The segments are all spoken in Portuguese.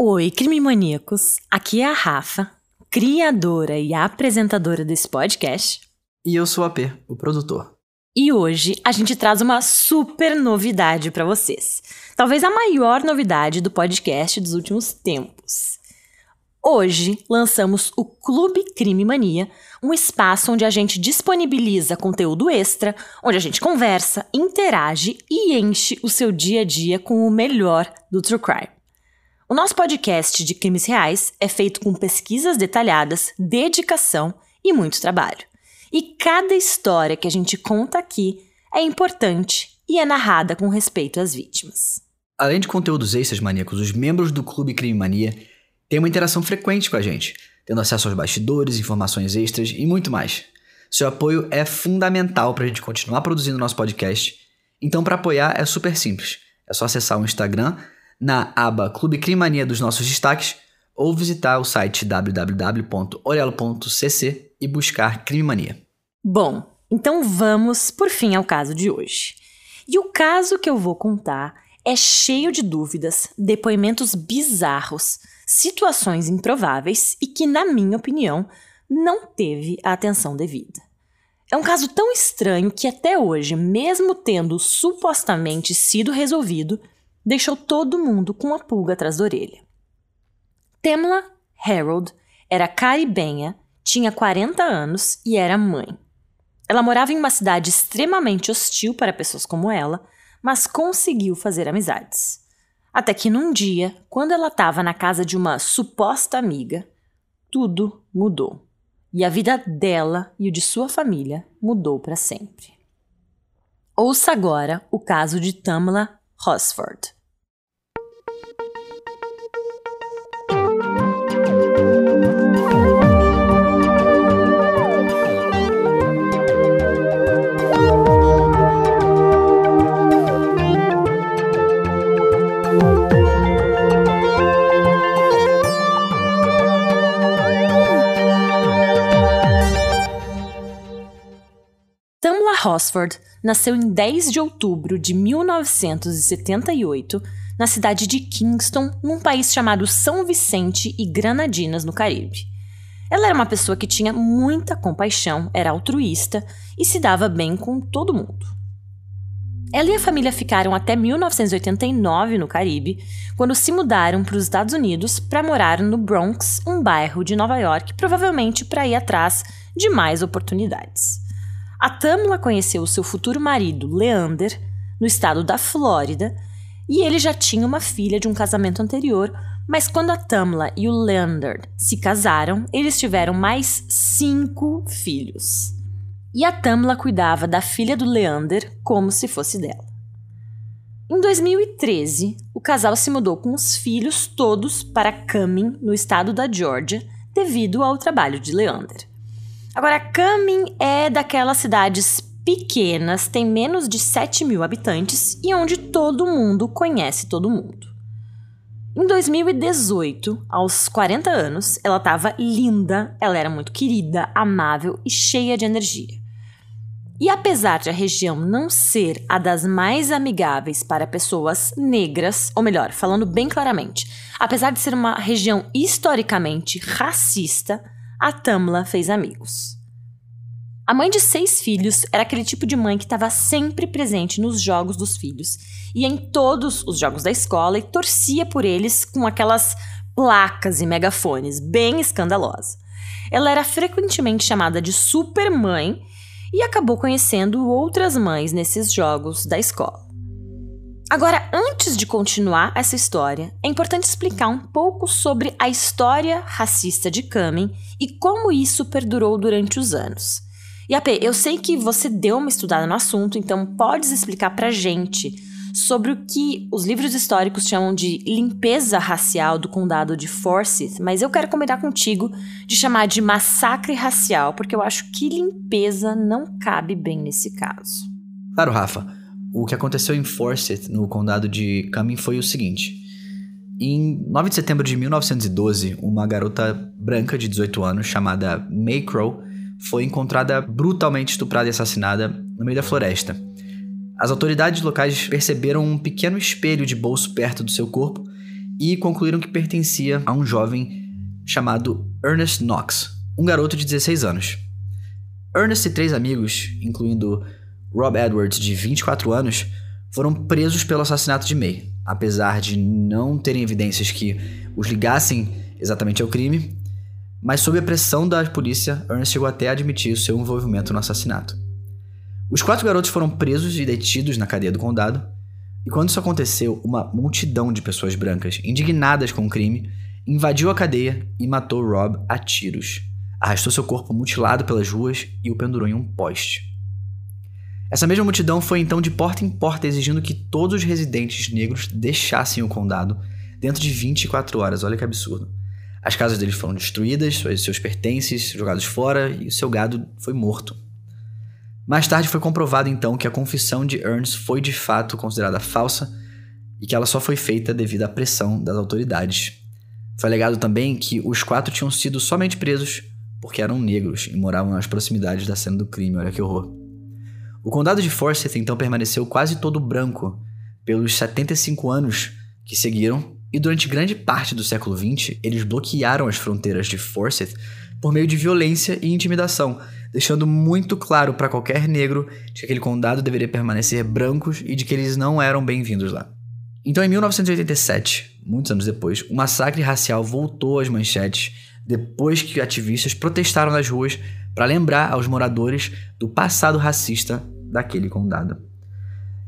Oi, crime maníacos. Aqui é a Rafa, criadora e apresentadora desse podcast. E eu sou a P, o produtor. E hoje a gente traz uma super novidade para vocês. Talvez a maior novidade do podcast dos últimos tempos. Hoje lançamos o Clube Crime Mania, um espaço onde a gente disponibiliza conteúdo extra, onde a gente conversa, interage e enche o seu dia a dia com o melhor do true crime. O nosso podcast de crimes reais é feito com pesquisas detalhadas, dedicação e muito trabalho. E cada história que a gente conta aqui é importante e é narrada com respeito às vítimas. Além de conteúdos extras maníacos, os membros do Clube Crime Mania têm uma interação frequente com a gente, tendo acesso aos bastidores, informações extras e muito mais. Seu apoio é fundamental para a gente continuar produzindo nosso podcast. Então, para apoiar é super simples. É só acessar o Instagram na aba Clube Crimania dos nossos destaques ou visitar o site www.orelo.cc e buscar Crime Mania. Bom, então vamos por fim ao caso de hoje. E o caso que eu vou contar é cheio de dúvidas, depoimentos bizarros, situações improváveis e que, na minha opinião, não teve a atenção devida. É um caso tão estranho que até hoje, mesmo tendo supostamente sido resolvido, deixou todo mundo com a pulga atrás da orelha. Temla Harold era caribenha, tinha 40 anos e era mãe. Ela morava em uma cidade extremamente hostil para pessoas como ela, mas conseguiu fazer amizades. Até que num dia, quando ela estava na casa de uma suposta amiga, tudo mudou. E a vida dela e o de sua família mudou para sempre. Ouça agora o caso de Tamla Rosford. Rosford nasceu em 10 de outubro de 1978 na cidade de Kingston, num país chamado São Vicente e Granadinas, no Caribe. Ela era uma pessoa que tinha muita compaixão, era altruísta e se dava bem com todo mundo. Ela e a família ficaram até 1989 no Caribe, quando se mudaram para os Estados Unidos para morar no Bronx, um bairro de Nova York, provavelmente para ir atrás de mais oportunidades. A Tamla conheceu o seu futuro marido, Leander, no estado da Flórida, e ele já tinha uma filha de um casamento anterior, mas quando a Tamla e o Leander se casaram, eles tiveram mais cinco filhos. E a Tamla cuidava da filha do Leander como se fosse dela. Em 2013, o casal se mudou com os filhos todos para Cumming, no estado da Georgia, devido ao trabalho de Leander. Agora, Cumming é daquelas cidades pequenas, tem menos de 7 mil habitantes e onde todo mundo conhece todo mundo. Em 2018, aos 40 anos, ela estava linda, ela era muito querida, amável e cheia de energia. E apesar de a região não ser a das mais amigáveis para pessoas negras, ou melhor, falando bem claramente, apesar de ser uma região historicamente racista, a Tamla fez amigos. A mãe de seis filhos era aquele tipo de mãe que estava sempre presente nos jogos dos filhos, ia em todos os jogos da escola e torcia por eles com aquelas placas e megafones, bem escandalosa. Ela era frequentemente chamada de supermãe e acabou conhecendo outras mães nesses jogos da escola. Agora, antes de continuar essa história, é importante explicar um pouco sobre a história racista de Kamen e como isso perdurou durante os anos. E eu sei que você deu uma estudada no assunto, então podes explicar pra gente sobre o que os livros históricos chamam de limpeza racial do condado de Forsyth, mas eu quero combinar contigo de chamar de massacre racial, porque eu acho que limpeza não cabe bem nesse caso. Claro, Rafa. O que aconteceu em Forsyth, no condado de Cumming, foi o seguinte. Em 9 de setembro de 1912, uma garota branca de 18 anos chamada May Crow foi encontrada brutalmente estuprada e assassinada no meio da floresta. As autoridades locais perceberam um pequeno espelho de bolso perto do seu corpo e concluíram que pertencia a um jovem chamado Ernest Knox, um garoto de 16 anos. Ernest e três amigos, incluindo Rob Edwards, de 24 anos, foram presos pelo assassinato de May, apesar de não terem evidências que os ligassem exatamente ao crime, mas sob a pressão da polícia, Ernest chegou até a admitir o seu envolvimento no assassinato. Os quatro garotos foram presos e detidos na cadeia do condado, e quando isso aconteceu, uma multidão de pessoas brancas, indignadas com o crime, invadiu a cadeia e matou Rob a tiros. Arrastou seu corpo mutilado pelas ruas e o pendurou em um poste. Essa mesma multidão foi então de porta em porta exigindo que todos os residentes negros deixassem o condado dentro de 24 horas. Olha que absurdo. As casas deles foram destruídas, seus pertences jogados fora e o seu gado foi morto. Mais tarde foi comprovado então que a confissão de Ernst foi de fato considerada falsa e que ela só foi feita devido à pressão das autoridades. Foi alegado também que os quatro tinham sido somente presos porque eram negros e moravam nas proximidades da cena do crime. Olha que horror. O condado de Forsyth então permaneceu quase todo branco pelos 75 anos que seguiram, e durante grande parte do século XX eles bloquearam as fronteiras de Forsyth por meio de violência e intimidação, deixando muito claro para qualquer negro de que aquele condado deveria permanecer brancos e de que eles não eram bem-vindos lá. Então, em 1987, muitos anos depois, o massacre racial voltou às manchetes depois que ativistas protestaram nas ruas para lembrar aos moradores do passado racista daquele condado.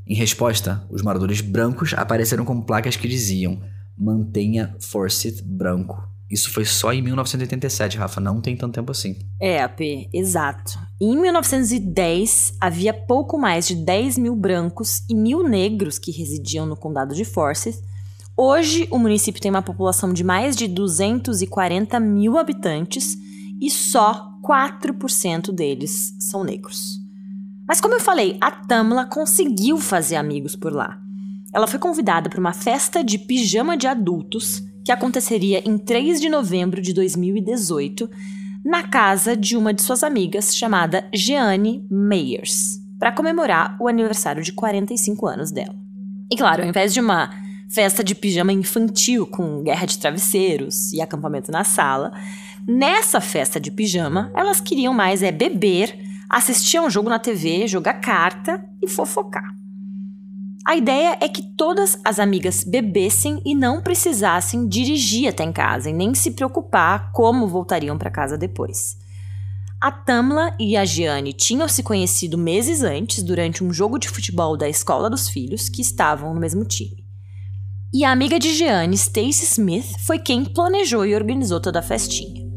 Em resposta, os moradores brancos apareceram com placas que diziam: mantenha Forsyth branco. Isso foi só em 1987, Rafa, não tem tanto tempo assim. É, AP, exato. Em 1910, havia pouco mais de 10 mil brancos e mil negros que residiam no condado de Forsyth, Hoje, o município tem uma população de mais de 240 mil habitantes e só 4% deles são negros. Mas, como eu falei, a Tamla conseguiu fazer amigos por lá. Ela foi convidada para uma festa de pijama de adultos que aconteceria em 3 de novembro de 2018 na casa de uma de suas amigas chamada Jeanne Meyers, para comemorar o aniversário de 45 anos dela. E claro, ao invés de uma festa de pijama infantil com guerra de travesseiros e acampamento na sala. Nessa festa de pijama, elas queriam mais é beber, assistir a um jogo na TV, jogar carta e fofocar. A ideia é que todas as amigas bebessem e não precisassem dirigir até em casa e nem se preocupar como voltariam para casa depois. A Tamla e a Gianni tinham se conhecido meses antes durante um jogo de futebol da escola dos filhos que estavam no mesmo time. E a amiga de Jeanne, Stacy Smith, foi quem planejou e organizou toda a festinha.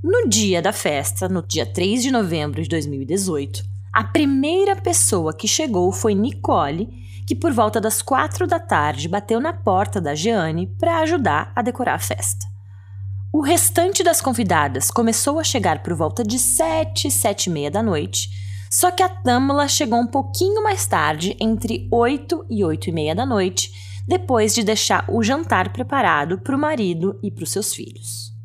No dia da festa, no dia 3 de novembro de 2018, a primeira pessoa que chegou foi Nicole, que por volta das quatro da tarde bateu na porta da Jeanne para ajudar a decorar a festa. O restante das convidadas começou a chegar por volta de sete, sete e meia da noite, só que a Tamla chegou um pouquinho mais tarde, entre oito e oito e meia da noite, depois de deixar o jantar preparado para o marido e para os seus filhos.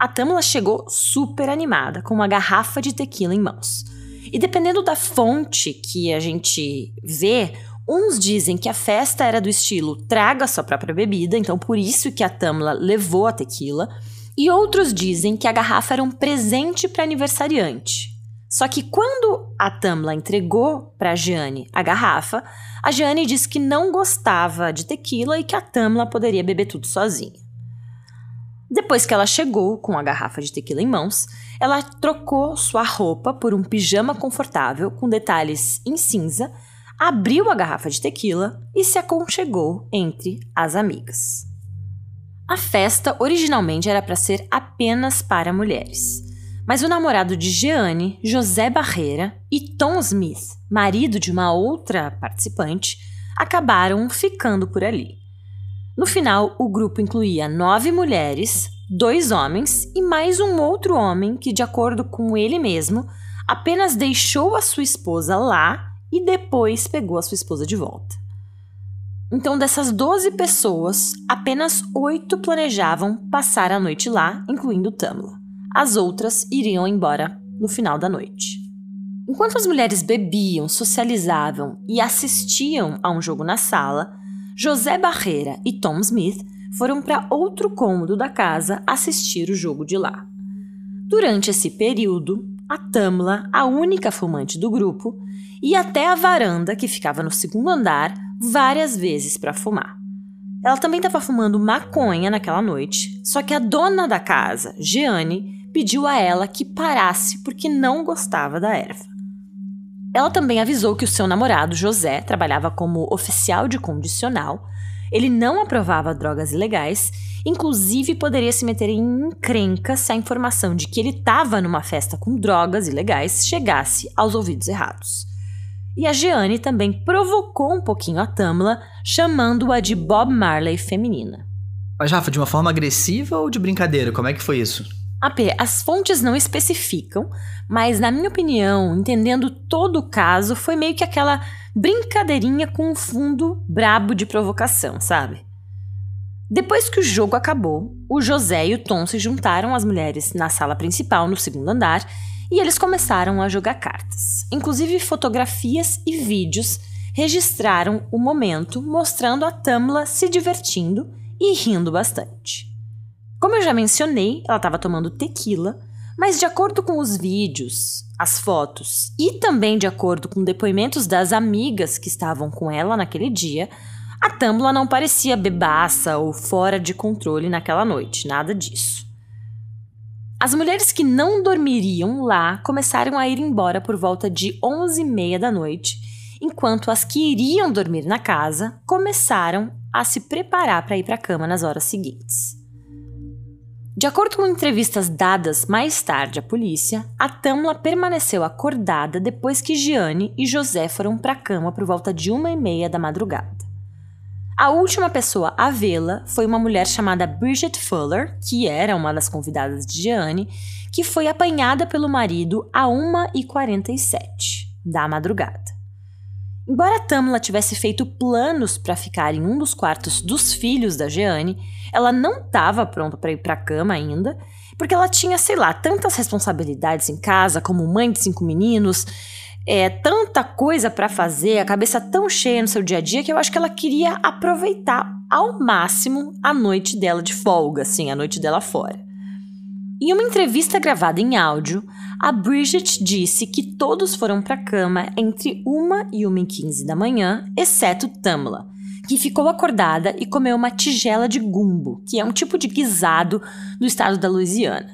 A Tamla chegou super animada, com uma garrafa de tequila em mãos. E dependendo da fonte que a gente vê, uns dizem que a festa era do estilo traga sua própria bebida, então por isso que a Tamla levou a tequila, e outros dizem que a garrafa era um presente para aniversariante. Só que quando a Tamla entregou para a Jeanne a garrafa, a Jeanne disse que não gostava de tequila e que a Tamla poderia beber tudo sozinha. Depois que ela chegou com a garrafa de tequila em mãos, ela trocou sua roupa por um pijama confortável com detalhes em cinza, abriu a garrafa de tequila e se aconchegou entre as amigas. A festa originalmente era para ser apenas para mulheres. Mas o namorado de Jeanne, José Barreira, e Tom Smith, marido de uma outra participante, acabaram ficando por ali. No final, o grupo incluía nove mulheres, dois homens e mais um outro homem que, de acordo com ele mesmo, apenas deixou a sua esposa lá e depois pegou a sua esposa de volta. Então, dessas 12 pessoas, apenas oito planejavam passar a noite lá, incluindo Tamla. As outras iriam embora no final da noite. Enquanto as mulheres bebiam, socializavam e assistiam a um jogo na sala, José Barreira e Tom Smith foram para outro cômodo da casa assistir o jogo de lá. Durante esse período, a Tamla, a única fumante do grupo, ia até a varanda que ficava no segundo andar várias vezes para fumar. Ela também estava fumando maconha naquela noite, só que a dona da casa, Jeane, pediu a ela que parasse porque não gostava da erva. Ela também avisou que o seu namorado, José, trabalhava como oficial de condicional ele não aprovava drogas ilegais, inclusive poderia se meter em encrenca se a informação de que ele estava numa festa com drogas ilegais chegasse aos ouvidos errados. E a Jeanne também provocou um pouquinho a Tamla, chamando-a de Bob Marley feminina. Mas, Rafa, de uma forma agressiva ou de brincadeira? Como é que foi isso? AP, as fontes não especificam, mas na minha opinião, entendendo todo o caso, foi meio que aquela brincadeirinha com um fundo brabo de provocação, sabe? Depois que o jogo acabou, o José e o Tom se juntaram às mulheres na sala principal, no segundo andar, e eles começaram a jogar cartas. Inclusive, fotografias e vídeos registraram o momento, mostrando a Tamla se divertindo e rindo bastante. Como eu já mencionei, ela estava tomando tequila, mas de acordo com os vídeos, as fotos e também de acordo com depoimentos das amigas que estavam com ela naquele dia, a Tambla não parecia bebaça ou fora de controle naquela noite, nada disso. As mulheres que não dormiriam lá começaram a ir embora por volta de 11 e meia da noite, enquanto as que iriam dormir na casa começaram a se preparar para ir para a cama nas horas seguintes. De acordo com entrevistas dadas mais tarde à polícia, a Tamla permaneceu acordada depois que Gianni e José foram para a cama por volta de uma e meia da madrugada. A última pessoa a vê-la foi uma mulher chamada Bridget Fuller, que era uma das convidadas de Gianni, que foi apanhada pelo marido a 1h47 da madrugada. Embora Tamla tivesse feito planos para ficar em um dos quartos dos filhos da Jeanne, ela não estava pronta para ir para a cama ainda, porque ela tinha, sei lá, tantas responsabilidades em casa, como mãe de cinco meninos, é, tanta coisa para fazer, a cabeça tão cheia no seu dia a dia, que eu acho que ela queria aproveitar ao máximo a noite dela de folga, assim, a noite dela fora. Em uma entrevista gravada em áudio, a Bridget disse que todos foram para a cama entre 1 e 1 e 15 da manhã, exceto Tamla, que ficou acordada e comeu uma tigela de gumbo, que é um tipo de guisado do estado da Louisiana.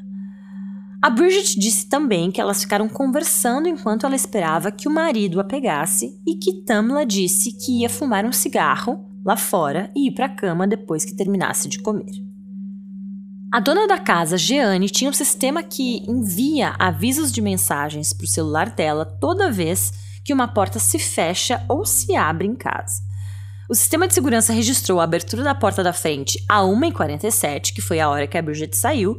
A Bridget disse também que elas ficaram conversando enquanto ela esperava que o marido a pegasse e que Tamla disse que ia fumar um cigarro lá fora e ir para a cama depois que terminasse de comer. A dona da casa, Jeane, tinha um sistema que envia avisos de mensagens para o celular dela toda vez que uma porta se fecha ou se abre em casa. O sistema de segurança registrou a abertura da porta da frente a 1h47, que foi a hora que a Bridget saiu.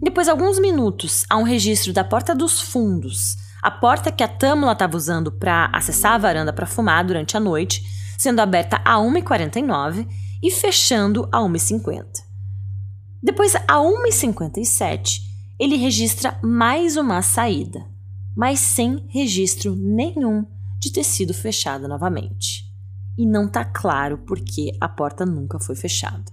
Depois, alguns minutos, há um registro da porta dos fundos, a porta que a Tamla estava usando para acessar a varanda para fumar durante a noite, sendo aberta a 1h49 e fechando a 1h50. Depois, a 1h57, ele registra mais uma saída, mas sem registro nenhum de ter sido fechada novamente. E não tá claro por que a porta nunca foi fechada.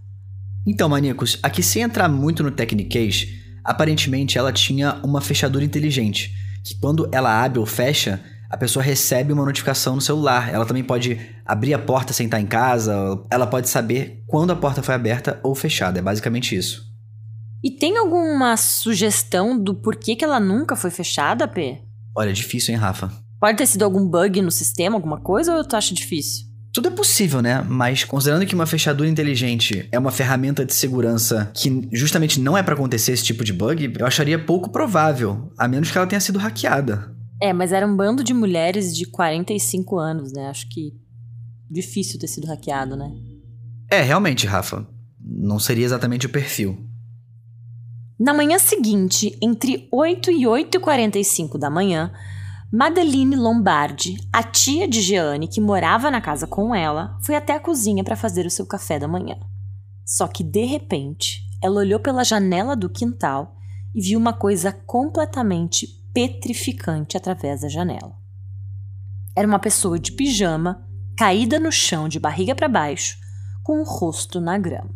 Então, maníacos, aqui sem entrar muito no Technicase, aparentemente ela tinha uma fechadura inteligente, que quando ela abre ou fecha, a pessoa recebe uma notificação no celular. Ela também pode abrir a porta sem estar em casa, ela pode saber quando a porta foi aberta ou fechada. É basicamente isso. E tem alguma sugestão do porquê que ela nunca foi fechada, P? Olha, é difícil, hein, Rafa? Pode ter sido algum bug no sistema, alguma coisa, ou tu acha difícil? Tudo é possível, né? Mas considerando que uma fechadura inteligente é uma ferramenta de segurança que justamente não é para acontecer esse tipo de bug, eu acharia pouco provável, a menos que ela tenha sido hackeada. É, mas era um bando de mulheres de 45 anos, né? Acho que difícil ter sido hackeado, né? É, realmente, Rafa. Não seria exatamente o perfil. Na manhã seguinte, entre 8 e 8 e 45 da manhã, Madeline Lombardi, a tia de Jeanne que morava na casa com ela, foi até a cozinha para fazer o seu café da manhã. Só que de repente, ela olhou pela janela do quintal e viu uma coisa completamente petrificante através da janela. Era uma pessoa de pijama, caída no chão de barriga para baixo, com o rosto na grama.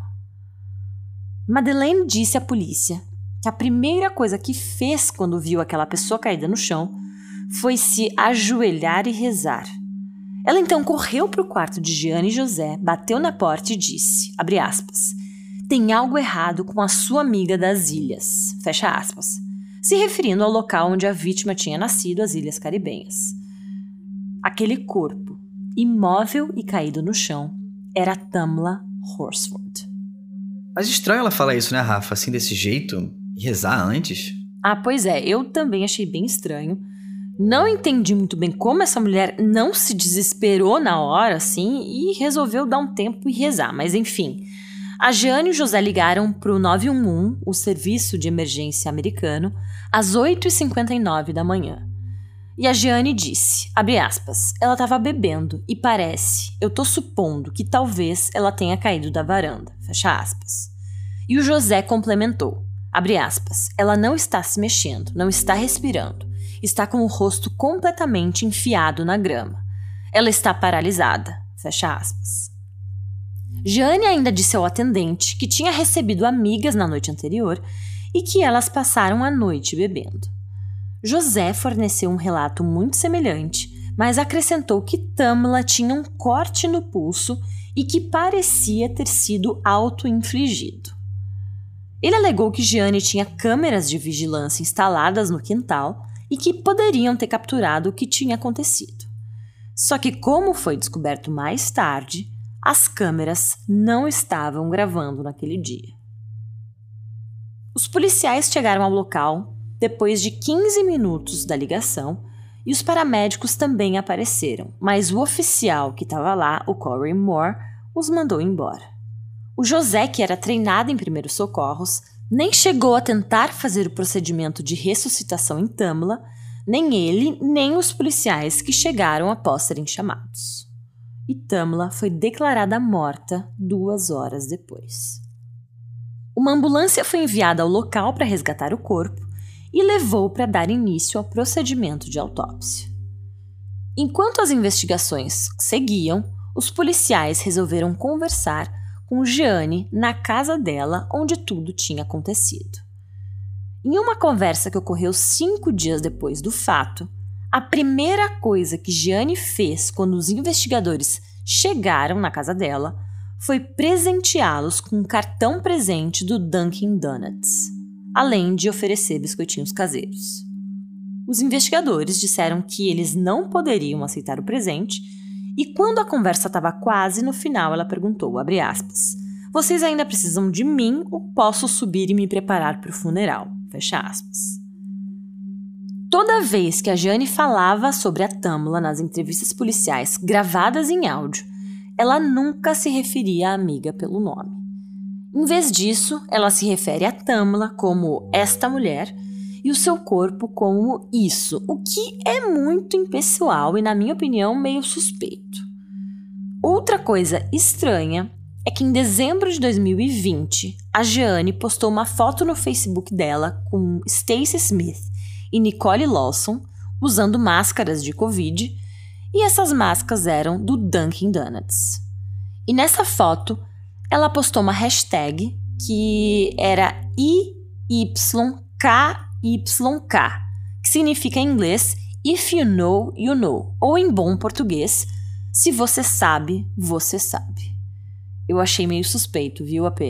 Madeleine disse à polícia que a primeira coisa que fez quando viu aquela pessoa caída no chão foi se ajoelhar e rezar. Ela então correu para o quarto de Jeanne e José, bateu na porta e disse, abre aspas, tem algo errado com a sua amiga das ilhas, fecha aspas, se referindo ao local onde a vítima tinha nascido, as Ilhas Caribenhas. Aquele corpo, imóvel e caído no chão, era Tamla Horsford. Mas estranho ela falar isso, né, Rafa? Assim, desse jeito? E rezar antes? Ah, pois é, eu também achei bem estranho. Não entendi muito bem como essa mulher não se desesperou na hora, assim, e resolveu dar um tempo e rezar. Mas enfim, a Jeane e o José ligaram para o 911, o serviço de emergência americano, às 8h59 da manhã. E a Jeane disse, abre aspas, ela estava bebendo e parece, eu tô supondo que talvez ela tenha caído da varanda, fecha aspas. E o José complementou, abre aspas, ela não está se mexendo, não está respirando, está com o rosto completamente enfiado na grama. Ela está paralisada, fecha aspas. Jeane ainda disse ao atendente que tinha recebido amigas na noite anterior e que elas passaram a noite bebendo. José forneceu um relato muito semelhante, mas acrescentou que Tamla tinha um corte no pulso e que parecia ter sido auto-infligido. Ele alegou que Gianni tinha câmeras de vigilância instaladas no quintal e que poderiam ter capturado o que tinha acontecido. Só que, como foi descoberto mais tarde, as câmeras não estavam gravando naquele dia. Os policiais chegaram ao local depois de 15 minutos da ligação, e os paramédicos também apareceram, mas o oficial que estava lá, o Corey Moore, os mandou embora. O José, que era treinado em primeiros socorros, nem chegou a tentar fazer o procedimento de ressuscitação em Tamla, nem ele, nem os policiais que chegaram após serem chamados. E Tamla foi declarada morta duas horas depois. Uma ambulância foi enviada ao local para resgatar o corpo e levou para dar início ao procedimento de autópsia. Enquanto as investigações seguiam, os policiais resolveram conversar com Jeanne na casa dela onde tudo tinha acontecido. Em uma conversa que ocorreu cinco dias depois do fato, a primeira coisa que Jeanne fez quando os investigadores chegaram na casa dela foi presenteá-los com um cartão presente do Dunkin' Donuts além de oferecer biscoitinhos caseiros. Os investigadores disseram que eles não poderiam aceitar o presente, e quando a conversa estava quase no final, ela perguntou, aspas, vocês ainda precisam de mim ou posso subir e me preparar para o funeral? Fecha aspas. Toda vez que a Jane falava sobre a Tamla nas entrevistas policiais gravadas em áudio, ela nunca se referia à amiga pelo nome. Em vez disso, ela se refere a Tamla como esta mulher e o seu corpo como isso, o que é muito impessoal e, na minha opinião, meio suspeito. Outra coisa estranha é que em dezembro de 2020, a Jeanne postou uma foto no Facebook dela com Stacy Smith e Nicole Lawson usando máscaras de Covid, e essas máscaras eram do Dunkin' Donuts. E nessa foto, ela postou uma hashtag que era IYKYK, que significa em inglês If you know, you know, ou em bom português, se você sabe, você sabe. Eu achei meio suspeito, viu, AP?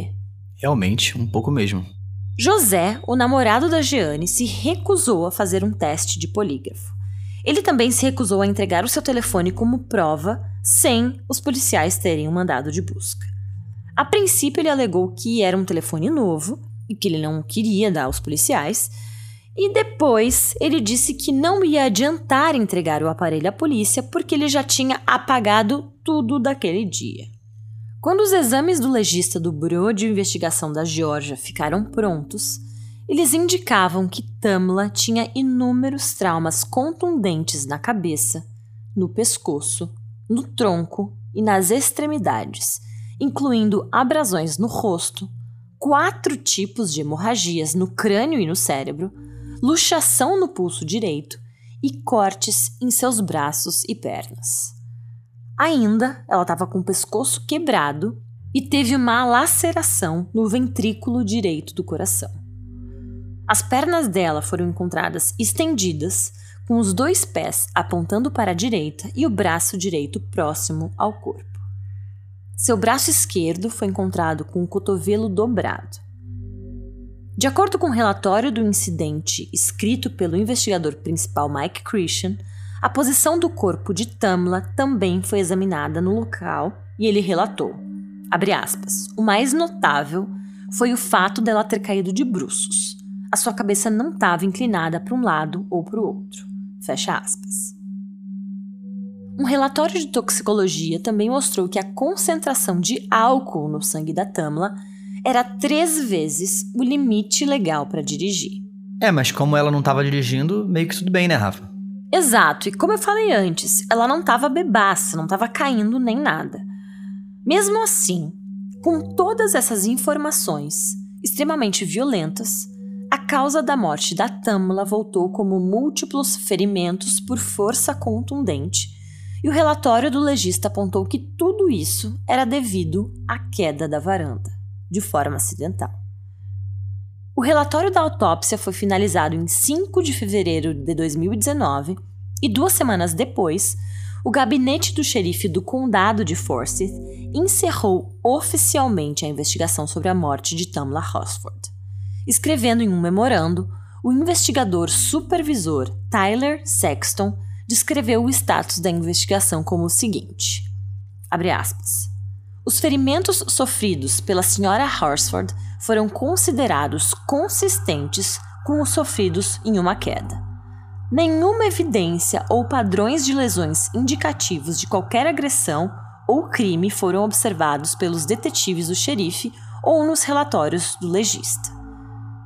Realmente, um pouco mesmo. José, o namorado da Jeane, se recusou a fazer um teste de polígrafo. Ele também se recusou a entregar o seu telefone como prova, sem os policiais terem um mandado de busca. A princípio, ele alegou que era um telefone novo e que ele não queria dar aos policiais. E depois ele disse que não ia adiantar entregar o aparelho à polícia porque ele já tinha apagado tudo daquele dia. Quando os exames do legista do Bureau de Investigação da Geórgia ficaram prontos, eles indicavam que Tamla tinha inúmeros traumas contundentes na cabeça, no pescoço, no tronco e nas extremidades incluindo abrasões no rosto, quatro tipos de hemorragias no crânio e no cérebro, luxação no pulso direito e cortes em seus braços e pernas. Ainda, ela estava com o pescoço quebrado e teve uma laceração no ventrículo direito do coração. As pernas dela foram encontradas estendidas, com os dois pés apontando para a direita e o braço direito próximo ao corpo. Seu braço esquerdo foi encontrado com o cotovelo dobrado. De acordo com o relatório do incidente escrito pelo investigador principal Mike Christian, a posição do corpo de Tamla também foi examinada no local e ele relatou: aspas, o mais notável foi o fato dela ter caído de bruços. A sua cabeça não estava inclinada para um lado ou para o outro. Fecha aspas. Um relatório de toxicologia também mostrou que a concentração de álcool no sangue da Tamla era três vezes o limite legal para dirigir. É, mas como ela não estava dirigindo, meio que tudo bem, né, Rafa? Exato, e como eu falei antes, ela não estava bebaça, não estava caindo nem nada. Mesmo assim, com todas essas informações extremamente violentas, a causa da morte da Tamla voltou como múltiplos ferimentos por força contundente, e o relatório do legista apontou que tudo isso era devido à queda da varanda, de forma acidental. O relatório da autópsia foi finalizado em 5 de fevereiro de 2019 e duas semanas depois, o gabinete do xerife do condado de Forsyth encerrou oficialmente a investigação sobre a morte de Tamla Hosford. Escrevendo em um memorando, o investigador supervisor Tyler Sexton descreveu o status da investigação como o seguinte: aspas, Os ferimentos sofridos pela senhora Horsford foram considerados consistentes com os sofridos em uma queda. Nenhuma evidência ou padrões de lesões indicativos de qualquer agressão ou crime foram observados pelos detetives do xerife ou nos relatórios do legista.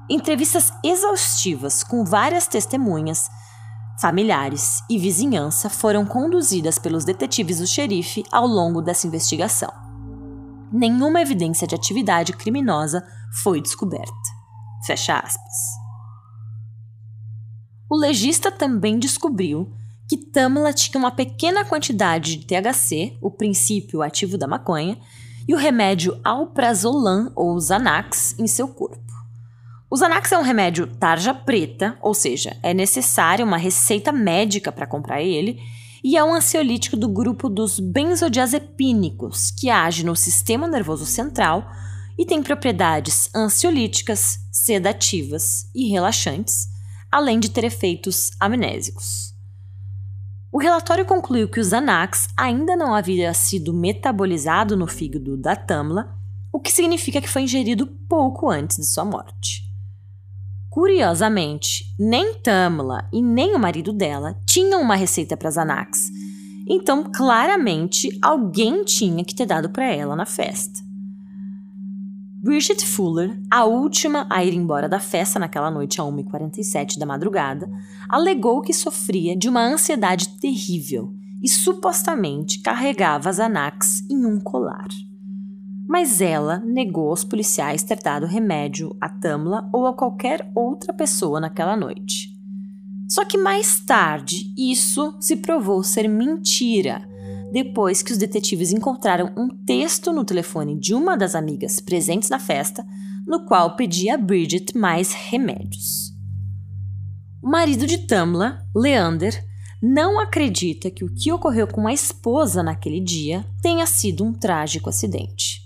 Entrevistas exaustivas com várias testemunhas, familiares e vizinhança foram conduzidas pelos detetives do xerife ao longo dessa investigação. Nenhuma evidência de atividade criminosa foi descoberta. Fecha aspas. O legista também descobriu que Tamla tinha uma pequena quantidade de THC, o princípio ativo da maconha, e o remédio alprazolam ou Xanax em seu corpo. O Xanax é um remédio tarja preta, ou seja, é necessária uma receita médica para comprar ele, e é um ansiolítico do grupo dos benzodiazepínicos, que age no sistema nervoso central e tem propriedades ansiolíticas, sedativas e relaxantes além de ter efeitos amnésicos. O relatório concluiu que o Xanax ainda não havia sido metabolizado no fígado da Tamla, o que significa que foi ingerido pouco antes de sua morte. Curiosamente, nem Tamla e nem o marido dela tinham uma receita para Xanax, então claramente alguém tinha que ter dado para ela na festa. Bridget Fuller, a última a ir embora da festa naquela noite a 1h47 da madrugada, alegou que sofria de uma ansiedade terrível e supostamente carregava Xanax em um colar. Mas ela negou aos policiais ter dado remédio a Tamla ou a qualquer outra pessoa naquela noite. Só que mais tarde isso se provou ser mentira depois que os detetives encontraram um texto no telefone de uma das amigas presentes na festa, no qual pedia a Bridget mais remédios. O marido de Tamla, Leander, não acredita que o que ocorreu com a esposa naquele dia tenha sido um trágico acidente.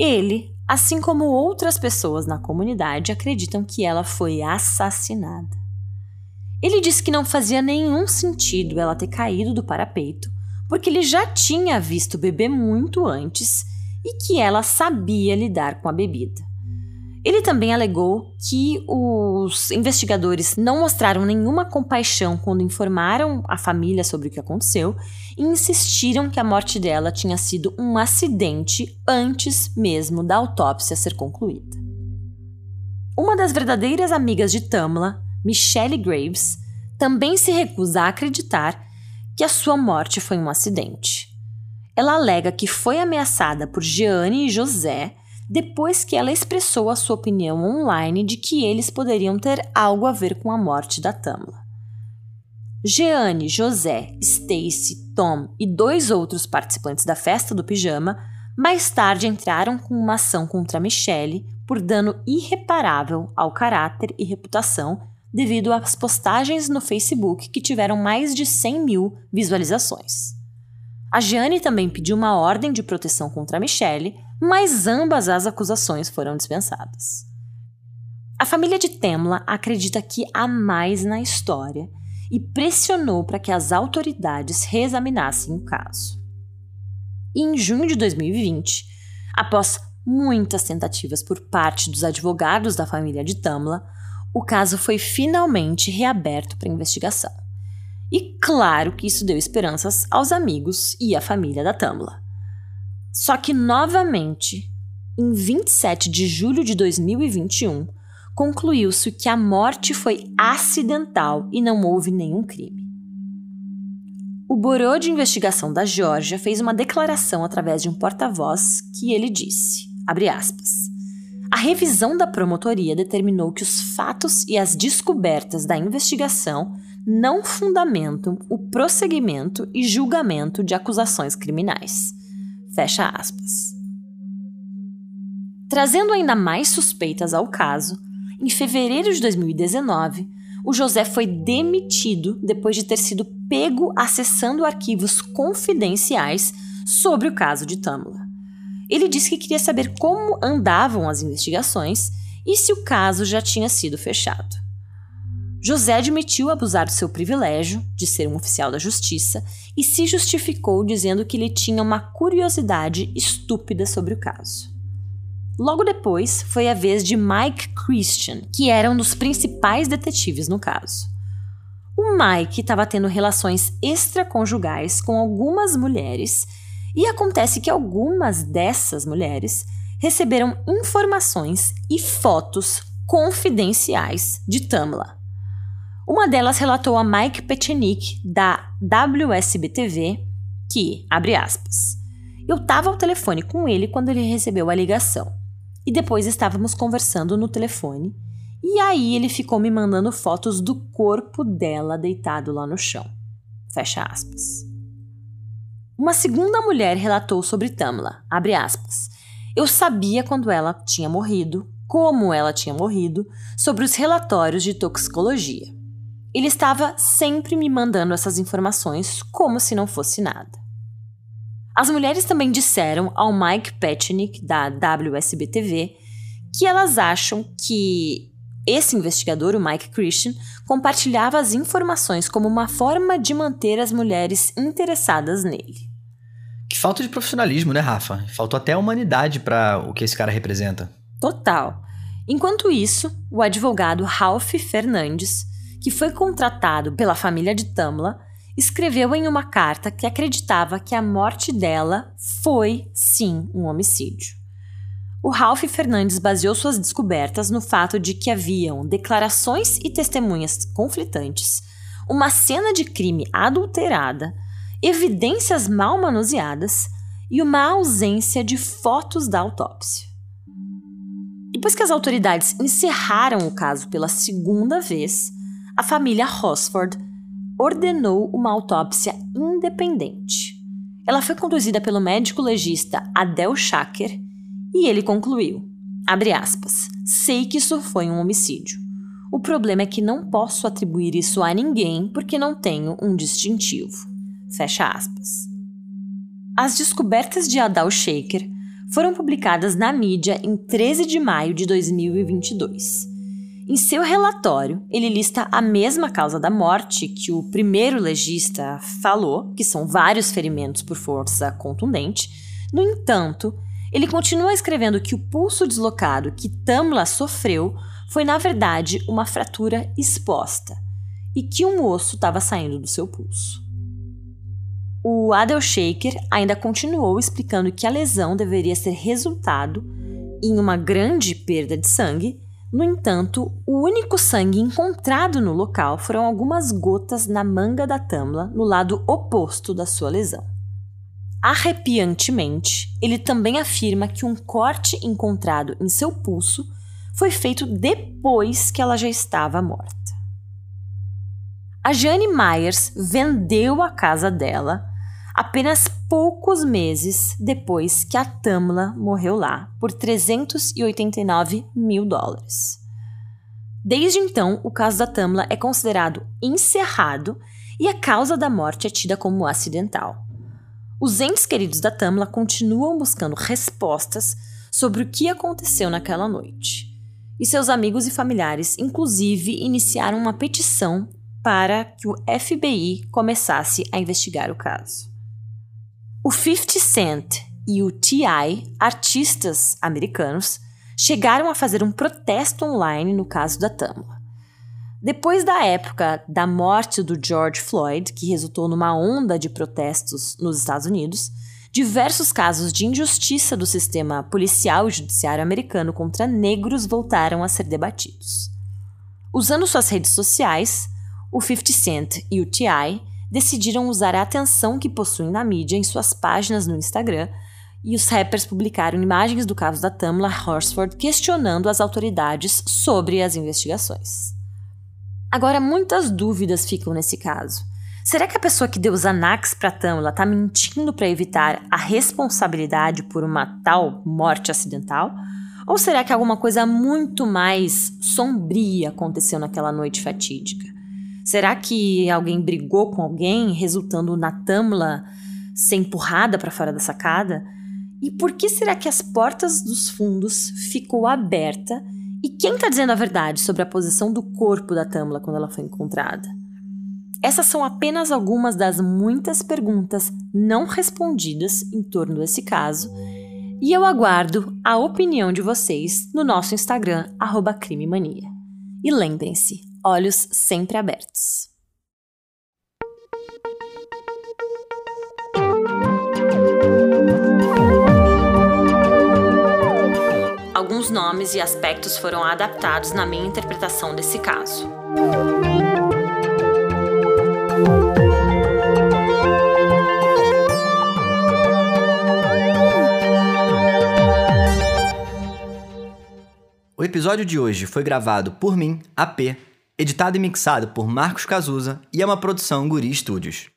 Ele, assim como outras pessoas na comunidade, acreditam que ela foi assassinada. Ele disse que não fazia nenhum sentido ela ter caído do parapeito porque ele já tinha visto beber muito antes e que ela sabia lidar com a bebida. Ele também alegou que os investigadores não mostraram nenhuma compaixão quando informaram a família sobre o que aconteceu e insistiram que a morte dela tinha sido um acidente antes mesmo da autópsia ser concluída. Uma das verdadeiras amigas de Tamla, Michelle Graves, também se recusa a acreditar que a sua morte foi um acidente. Ela alega que foi ameaçada por Jeanne e José depois que ela expressou a sua opinião online de que eles poderiam ter algo a ver com a morte da Tamla. Jeanne, José, Stacy, Tom e dois outros participantes da festa do pijama mais tarde entraram com uma ação contra Michelle por dano irreparável ao caráter e reputação devido às postagens no Facebook que tiveram mais de 100 mil visualizações. A Gianni também pediu uma ordem de proteção contra Michelle, mas ambas as acusações foram dispensadas. A família de Temla acredita que há mais na história e pressionou para que as autoridades reexaminassem o caso. E em junho de 2020, após muitas tentativas por parte dos advogados da família de Tamla, o caso foi finalmente reaberto para investigação. E claro que isso deu esperanças aos amigos e à família da Tamla. Só que novamente, em 27 de julho de 2021, concluiu-se que a morte foi acidental e não houve nenhum crime. O Bureau de Investigação da Geórgia fez uma declaração através de um porta-voz que ele disse, aspas, a revisão da promotoria determinou que os fatos e as descobertas da investigação não fundamentam o prosseguimento e julgamento de acusações criminais. Fecha aspas. Trazendo ainda mais suspeitas ao caso, em fevereiro de 2019, o José foi demitido depois de ter sido pego acessando arquivos confidenciais sobre o caso de Tamla. Ele disse que queria saber como andavam as investigações e se o caso já tinha sido fechado. José admitiu abusar do seu privilégio de ser um oficial da justiça e se justificou dizendo que ele tinha uma curiosidade estúpida sobre o caso. Logo depois, foi a vez de Mike Christian, que era um dos principais detetives no caso. O Mike estava tendo relações extraconjugais com algumas mulheres e acontece que algumas dessas mulheres receberam informações e fotos confidenciais de Tamla. Uma delas relatou a Mike Petchenik, da WSB-TV, que, abre aspas, eu estava ao telefone com ele quando ele recebeu a ligação. E depois estávamos conversando no telefone. E aí ele ficou me mandando fotos do corpo dela deitado lá no chão. Fecha aspas. Uma segunda mulher relatou sobre Tamla, abre aspas. Eu sabia quando ela tinha morrido, como ela tinha morrido, sobre os relatórios de toxicologia. Ele estava sempre me mandando essas informações como se não fosse nada. As mulheres também disseram ao Mike Petchnick, da WSB-TV, que elas acham que esse investigador, o Mike Christian, compartilhava as informações como uma forma de manter as mulheres interessadas nele. Que falta de profissionalismo, né, Rafa? Faltou até a humanidade para o que esse cara representa. Total. Enquanto isso, o advogado Ralph Fernandes, que foi contratado pela família de Tamla, escreveu em uma carta que acreditava que a morte dela foi, sim, um homicídio. O Ralph Fernandes baseou suas descobertas no fato de que haviam declarações e testemunhas conflitantes, uma cena de crime adulterada, evidências mal manuseadas e uma ausência de fotos da autópsia. Depois que as autoridades encerraram o caso pela segunda vez, a família Rosford ordenou uma autópsia independente. Ela foi conduzida pelo médico legista Adel Shaker e ele concluiu, aspas, sei que isso foi um homicídio. O problema é que não posso atribuir isso a ninguém porque não tenho um distintivo. Fecha aspas. As descobertas de Adal Shaker foram publicadas na mídia em 13 de maio de 2022. Em seu relatório, ele lista a mesma causa da morte que o primeiro legista falou, que são vários ferimentos por força contundente. No entanto, ele continua escrevendo que o pulso deslocado que Tamla sofreu foi, na verdade, uma fratura exposta e que um osso estava saindo do seu pulso. O Adel Shaker ainda continuou explicando que a lesão deveria ser resultado em uma grande perda de sangue no entanto, o único sangue encontrado no local foram algumas gotas na manga da Tamla no lado oposto da sua lesão. Arrepiantemente, ele também afirma que um corte encontrado em seu pulso foi feito depois que ela já estava morta. A Jane Myers vendeu a casa dela apenas poucos meses depois que a Tamla morreu lá, por 389 mil dólares. Desde então, o caso da Tamla é considerado encerrado e a causa da morte é tida como acidental. Os entes queridos da Tamla continuam buscando respostas sobre o que aconteceu naquela noite. E seus amigos e familiares, inclusive, iniciaram uma petição para que o FBI começasse a investigar o caso. O 50 Cent e o T.I., artistas americanos, chegaram a fazer um protesto online no caso da Tamla. Depois da época da morte do George Floyd, que resultou numa onda de protestos nos Estados Unidos, diversos casos de injustiça do sistema policial e judiciário americano contra negros voltaram a ser debatidos. Usando suas redes sociais, o 50 Cent e o T.I. decidiram usar a atenção que possuem na mídia em suas páginas no Instagram e os rappers publicaram imagens do caso da Tamla Horsford questionando as autoridades sobre as investigações. Agora, muitas dúvidas ficam nesse caso. Será que a pessoa que deu os Xanax para Tamla está mentindo para evitar a responsabilidade por uma tal morte acidental? Ou será que alguma coisa muito mais sombria aconteceu naquela noite fatídica? Será que alguém brigou com alguém, resultando na Tamla ser empurrada para fora da sacada? E por que será que as portas dos fundos ficou aberta e quem está dizendo a verdade sobre a posição do corpo da Tamla quando ela foi encontrada? Essas são apenas algumas das muitas perguntas não respondidas em torno desse caso, e eu aguardo a opinião de vocês no nosso Instagram, crimemania. E lembrem-se, olhos sempre abertos. alguns nomes e aspectos foram adaptados na minha interpretação desse caso. O episódio de hoje foi gravado por mim, AP, editado e mixado por Marcos Cazuza e é uma produção Guri Studios.